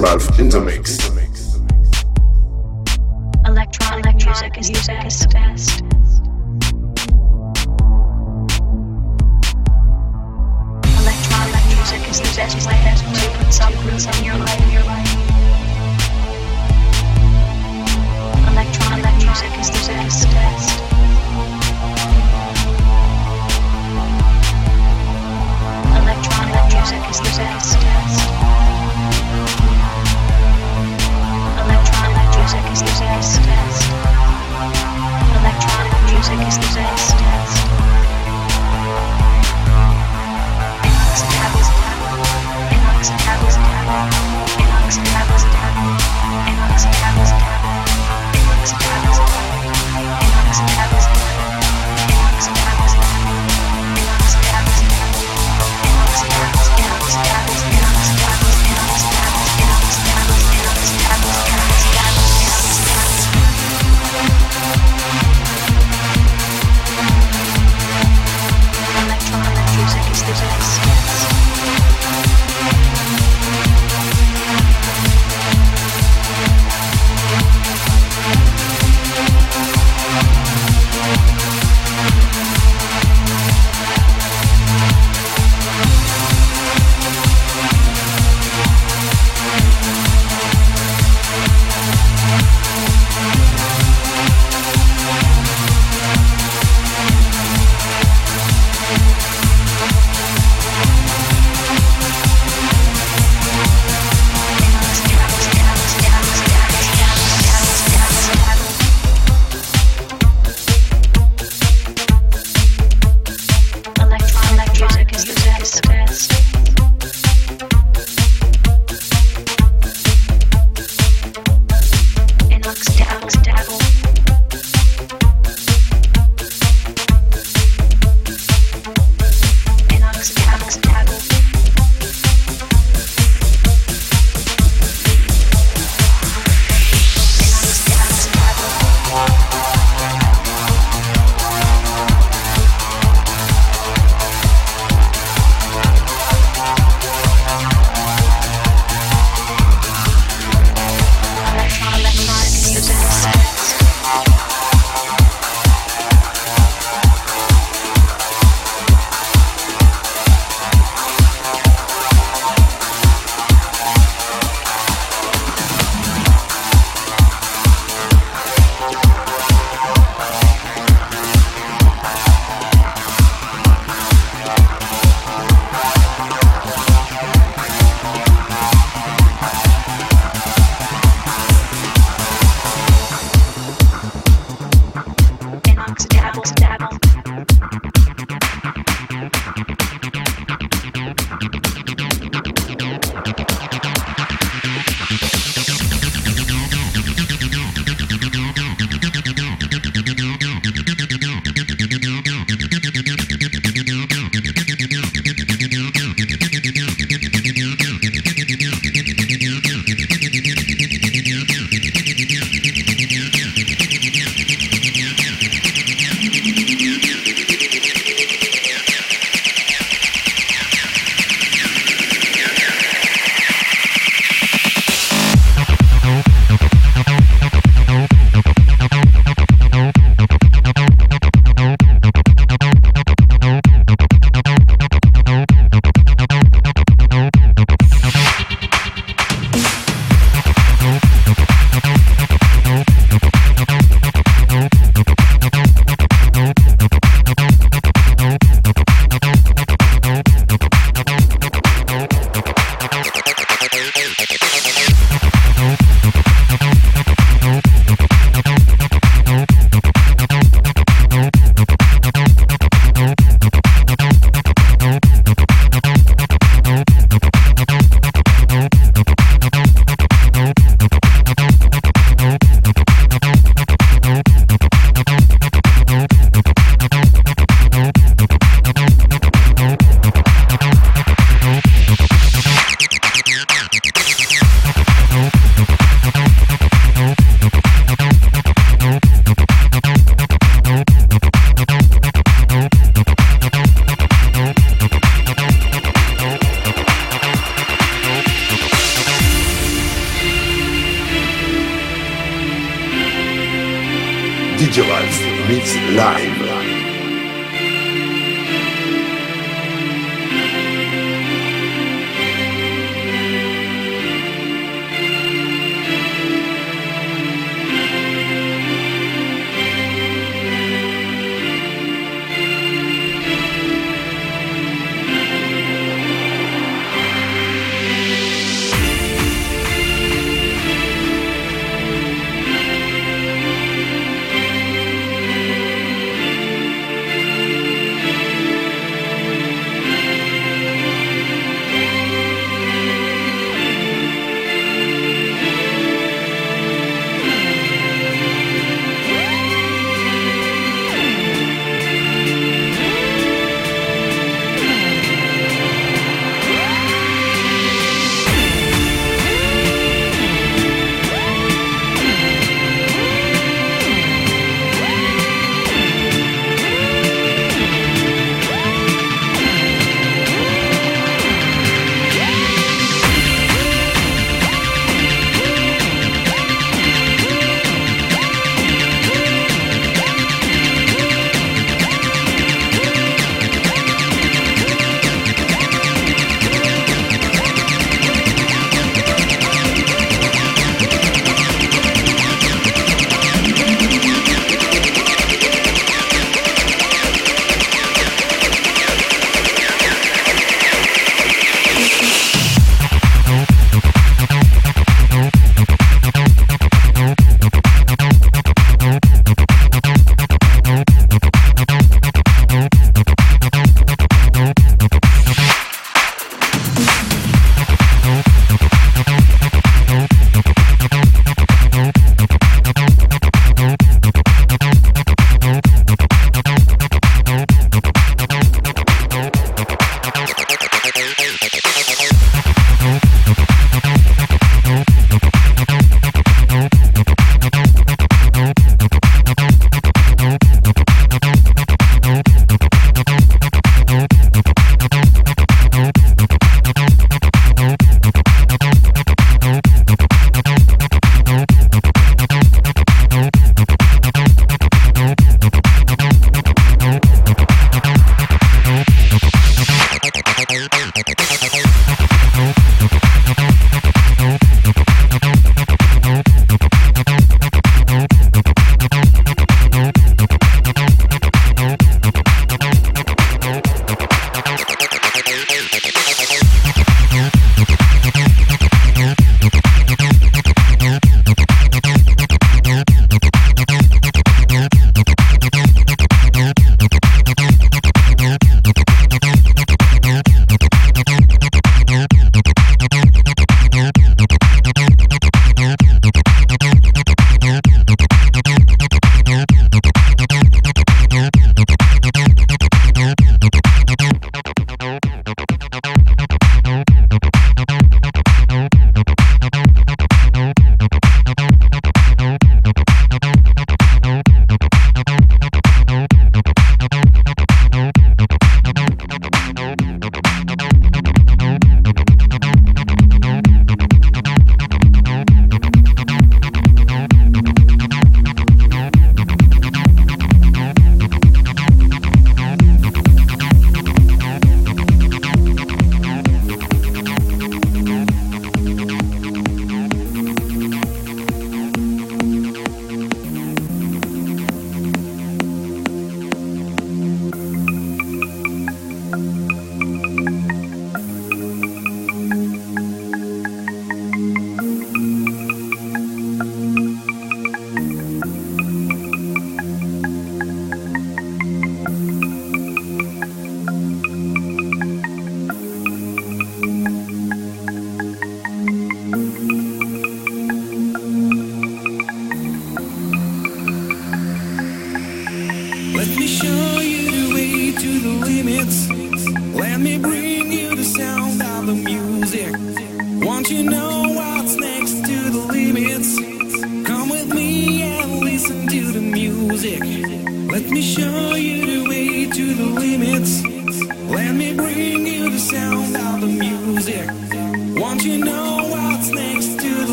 Ralph in the mix.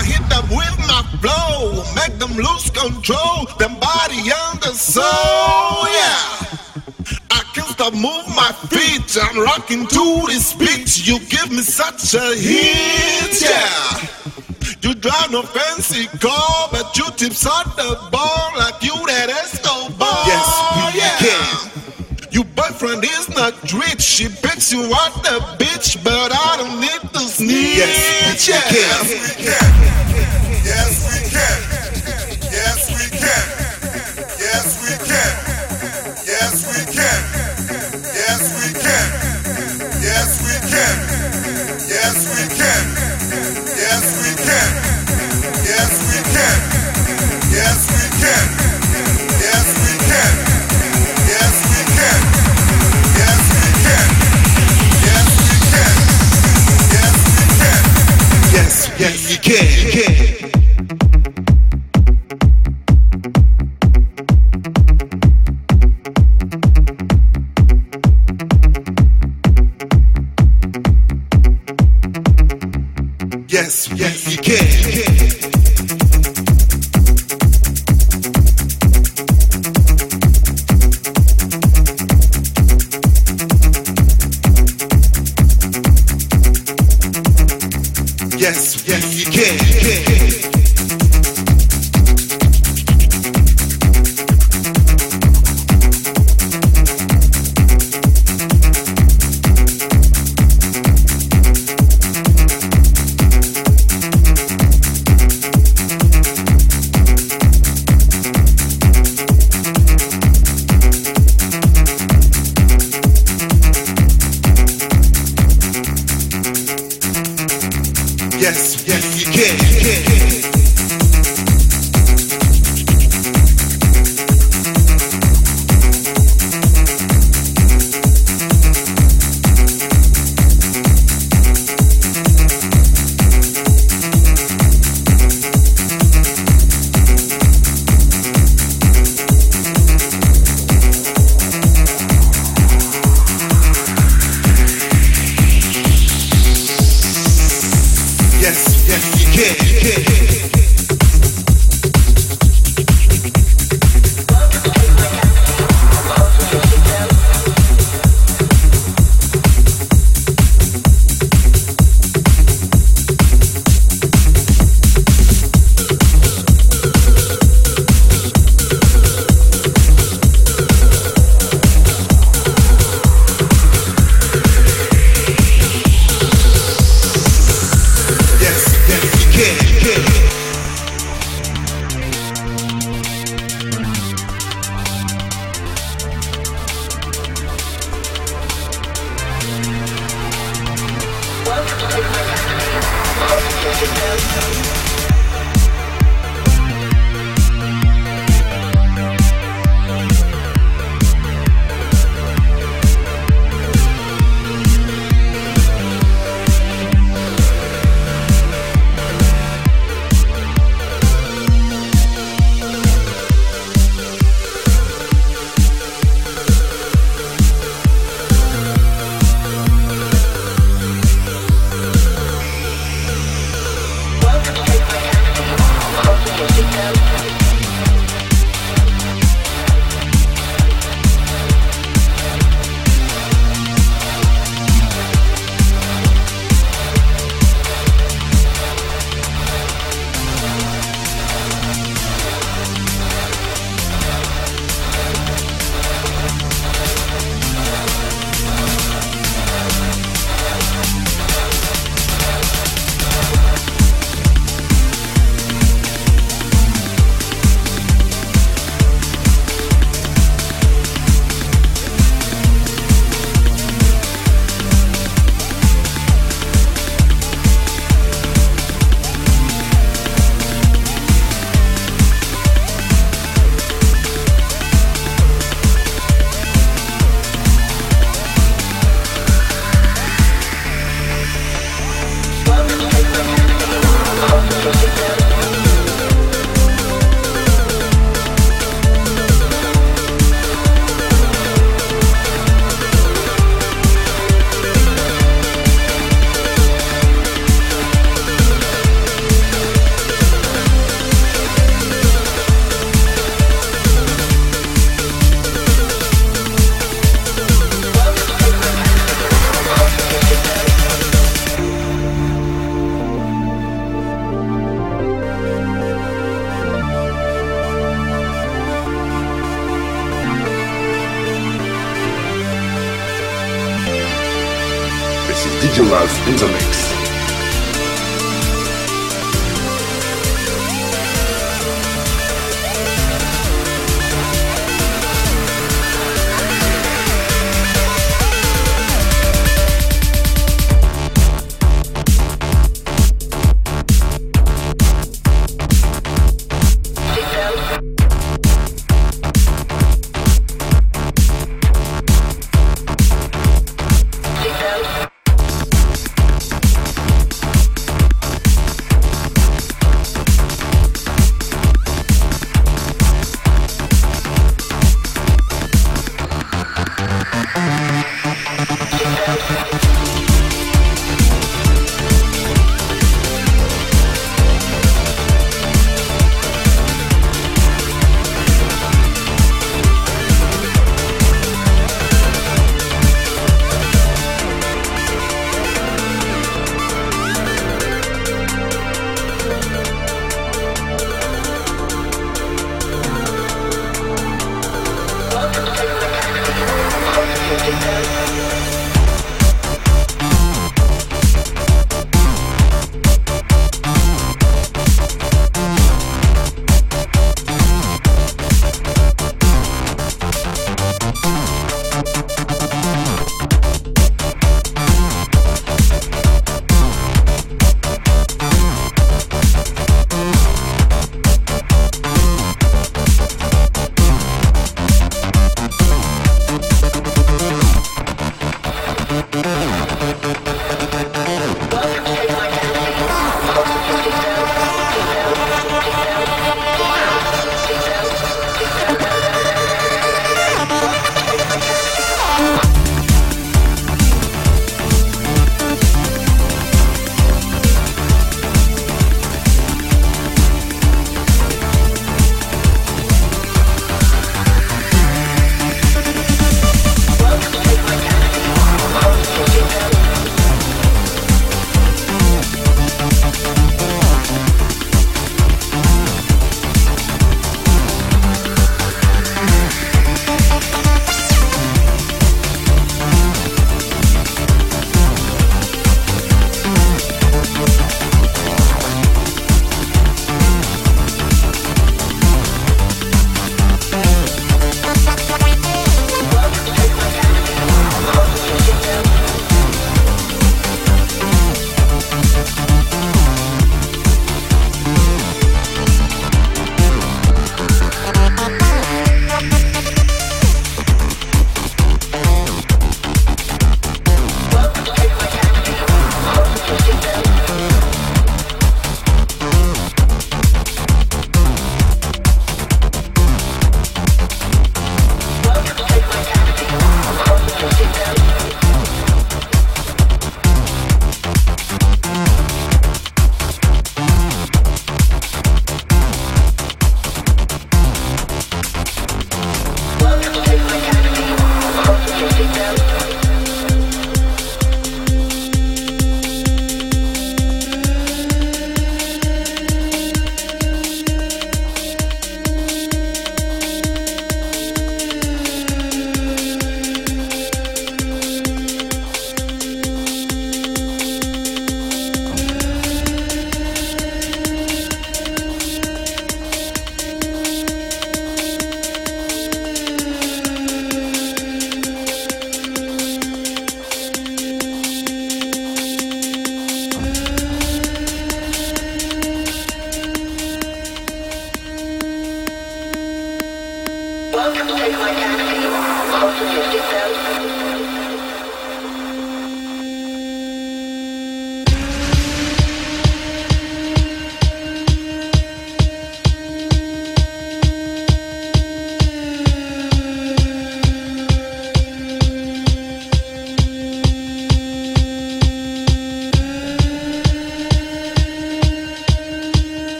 I hit them with my flow, make them lose control, them body on the soul, yeah. I can't stop move my feet, I'm rocking to this beat. You give me such a hit, yeah. You drive no fancy car, but you tips on the ball like you that Escobar. Yes, we yeah. can. Your boyfriend is not rich, she picks you out the bitch, but I don't need Yes, yes, yes, yes, we can. Yes, we can. Yes, we can. High intensity, 150,000.